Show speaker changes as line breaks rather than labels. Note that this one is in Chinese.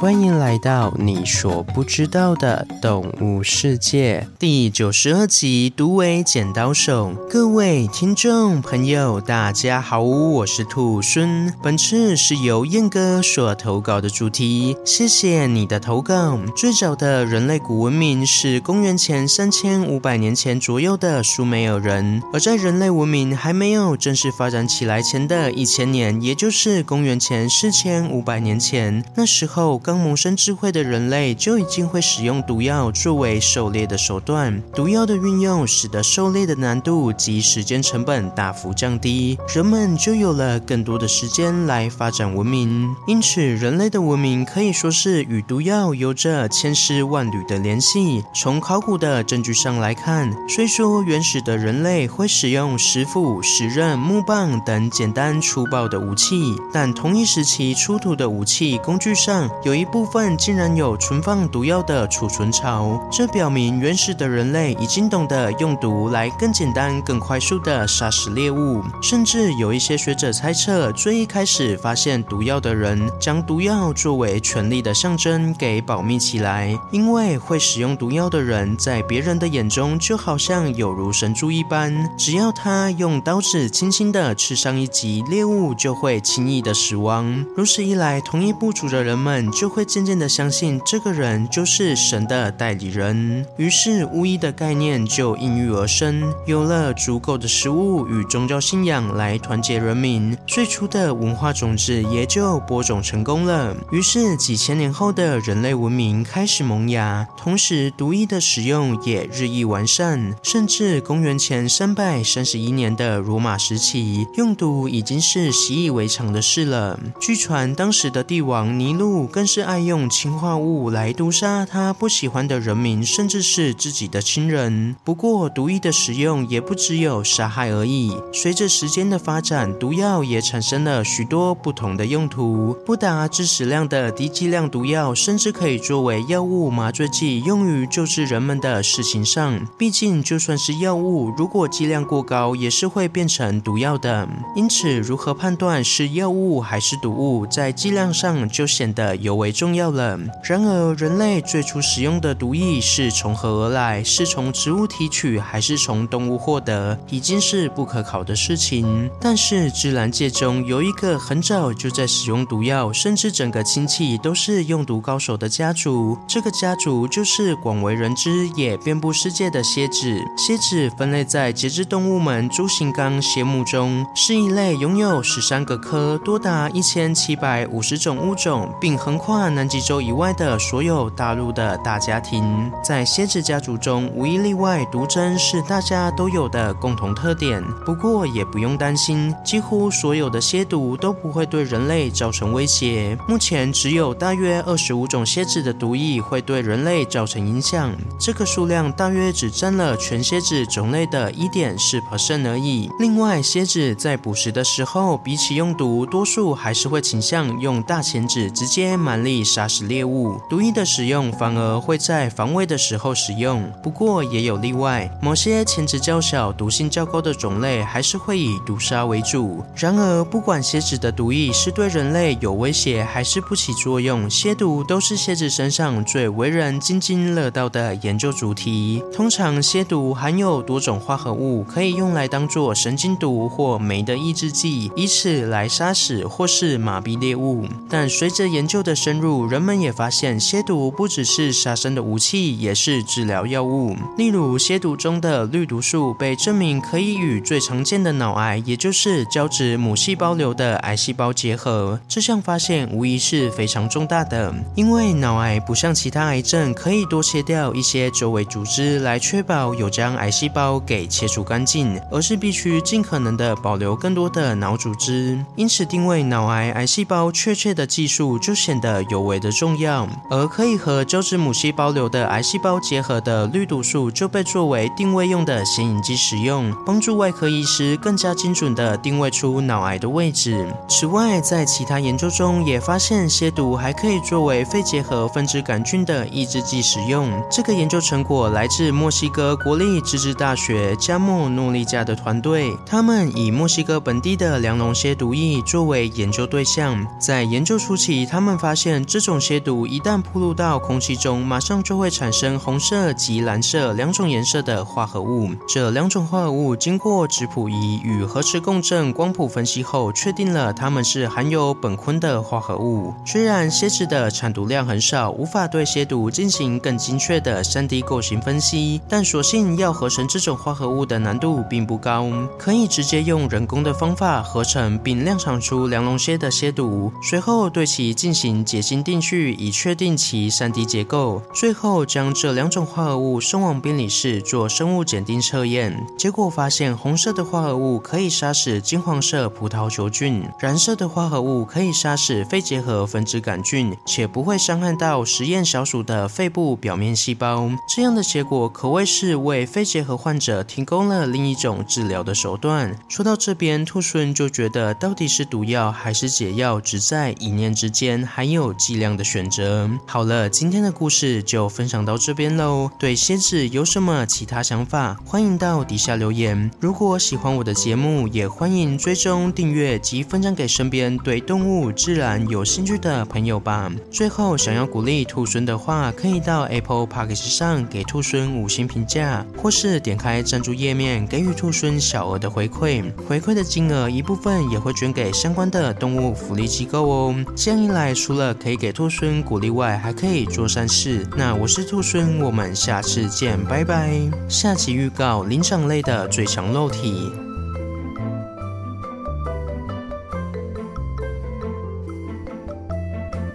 欢迎来到你所不知道的动物世界第九十二集《独尾剪刀手》。各位听众朋友，大家好，我是兔孙。本次是由燕哥所投稿的主题，谢谢你的投稿。最早的人类古文明是公元前三千五百年前左右的苏美尔人，而在人类文明还没有正式发展起来前的一千年，也就是公元前四千五百年前，那时候刚萌生智慧的人类就已经会使用毒药作为狩猎的手段。毒药的运用使得狩猎的难度及时间成本大幅降低，人们就有了更多的时间来发展文明。因此，人类的文明可以说是与毒药有着千丝万缕的联系。从考古的证据上来看，虽说原始的人类会使用石斧、石刃、木棒等简单粗暴的武器，但同一时期出土的武器工具上有一一部分竟然有存放毒药的储存槽，这表明原始的人类已经懂得用毒来更简单、更快速的杀死猎物。甚至有一些学者猜测，最一开始发现毒药的人将毒药作为权力的象征给保密起来，因为会使用毒药的人在别人的眼中就好像有如神助一般，只要他用刀子轻轻的刺上一级，猎物就会轻易的死亡。如此一来，同一部族的人们就会渐渐的相信这个人就是神的代理人，于是巫医的概念就应运而生，有了足够的食物与宗教信仰来团结人民，最初的文化种子也就播种成功了。于是几千年后的人类文明开始萌芽，同时毒液的使用也日益完善，甚至公元前三百三十一年的罗马时期，用毒已经是习以为常的事了。据传当时的帝王尼禄更是爱用氰化物来毒杀他不喜欢的人民，甚至是自己的亲人。不过，毒液的使用也不只有杀害而已。随着时间的发展，毒药也产生了许多不同的用途。不达致死量的低剂量毒药，甚至可以作为药物麻醉剂，用于救治人们的事情上。毕竟，就算是药物，如果剂量过高，也是会变成毒药的。因此，如何判断是药物还是毒物，在剂量上就显得尤为重要了。然而，人类最初使用的毒液是从何而来？是从植物提取，还是从动物获得？已经是不可考的事情。但是，自然界中有一个很早就在使用毒药，甚至整个亲戚都是用毒高手的家族。这个家族就是广为人知也遍布世界的蝎子。蝎子分类在节肢动物门蛛形纲蝎目中，是一类拥有十三个科、多达一千七百五十种物种，并横跨南极洲以外的所有大陆的大家庭。在蝎子家族中，无一例外，毒针是大家都有的共同特点。不过也不用担心，几乎所有的蝎毒都不会对人类造成威胁。目前只有大约二十五种蝎子的毒液会对人类造成影响，这个数量大约只占了全蝎子种类的一点四 percent 而已。另外，蝎子在捕食的时候，比起用毒，多数还是会倾向用大钳子直接满力杀死猎物。毒液的使用反而会在防卫的时候使用，不过也有例外，某些钳子较小、毒性较高的种类还是会以毒杀为主。然而，不管蝎子的毒液是对人类有威胁还是不起作用，蝎毒都是蝎子身上最为人津津乐道的研究主题。通常，蝎毒含有多种化合物，可以用来当做神经毒或酶的抑制剂，以此来杀死或是麻痹猎物。但随着研究的深深入，人们也发现，蝎毒不只是杀生的武器，也是治疗药物。例如，蝎毒中的绿毒素被证明可以与最常见的脑癌，也就是胶质母细胞瘤的癌细胞结合。这项发现无疑是非常重大的，因为脑癌不像其他癌症可以多切掉一些周围组织来确保有将癌细胞给切除干净，而是必须尽可能的保留更多的脑组织。因此，定位脑癌癌细胞确切的技术就显得尤为的重要。而可以和胶质母细胞瘤的癌细胞结合的绿毒素就被作为定位用的显影剂使用，帮助外科医师更加精准地定位出脑癌的位置。此外，在其他研究中也发现蝎毒还可以作为肺结核分支杆菌的抑制剂使用。这个研究成果来自墨西哥国立自治大学加莫诺利加的团队，他们以墨西哥本地的梁龙蝎毒液作为研究对象。在研究初期，他们发现。这种蝎毒一旦暴露到空气中，马上就会产生红色及蓝色两种颜色的化合物。这两种化合物经过质谱仪与核磁共振光谱分析后，确定了它们是含有苯醌的化合物。虽然蝎子的产毒量很少，无法对蝎毒进行更精确的 3D 构型分析，但所幸要合成这种化合物的难度并不高，可以直接用人工的方法合成并量产出梁龙蝎的蝎毒，随后对其进行解结晶定序，以确定其 3D 结构。最后将这两种化合物送往病理室做生物检定测验，结果发现红色的化合物可以杀死金黄色葡萄球菌，蓝色的化合物可以杀死肺结核分支杆菌，且不会伤害到实验小鼠的肺部表面细胞。这样的结果可谓是为肺结核患者提供了另一种治疗的手段。说到这边，兔孙就觉得到底是毒药还是解药，只在一念之间，还有剂量的选择。好了，今天的故事就分享到这边喽。对蝎子有什么其他想法，欢迎到底下留言。如果喜欢我的节目，也欢迎追踪、订阅及分享给身边对动物、自然有兴趣的朋友吧。最后，想要鼓励兔孙的话，可以到 Apple Podcast 上给兔孙五星评价，或是点开赞助页面给予兔孙小额的回馈。回馈的金额一部分也会捐给相关的动物福利机构哦。这样一来，除了可以给兔孙鼓励外，还可以做善事。那我是兔孙，我们下次见，拜拜。下集预告：灵长类的最强肉体。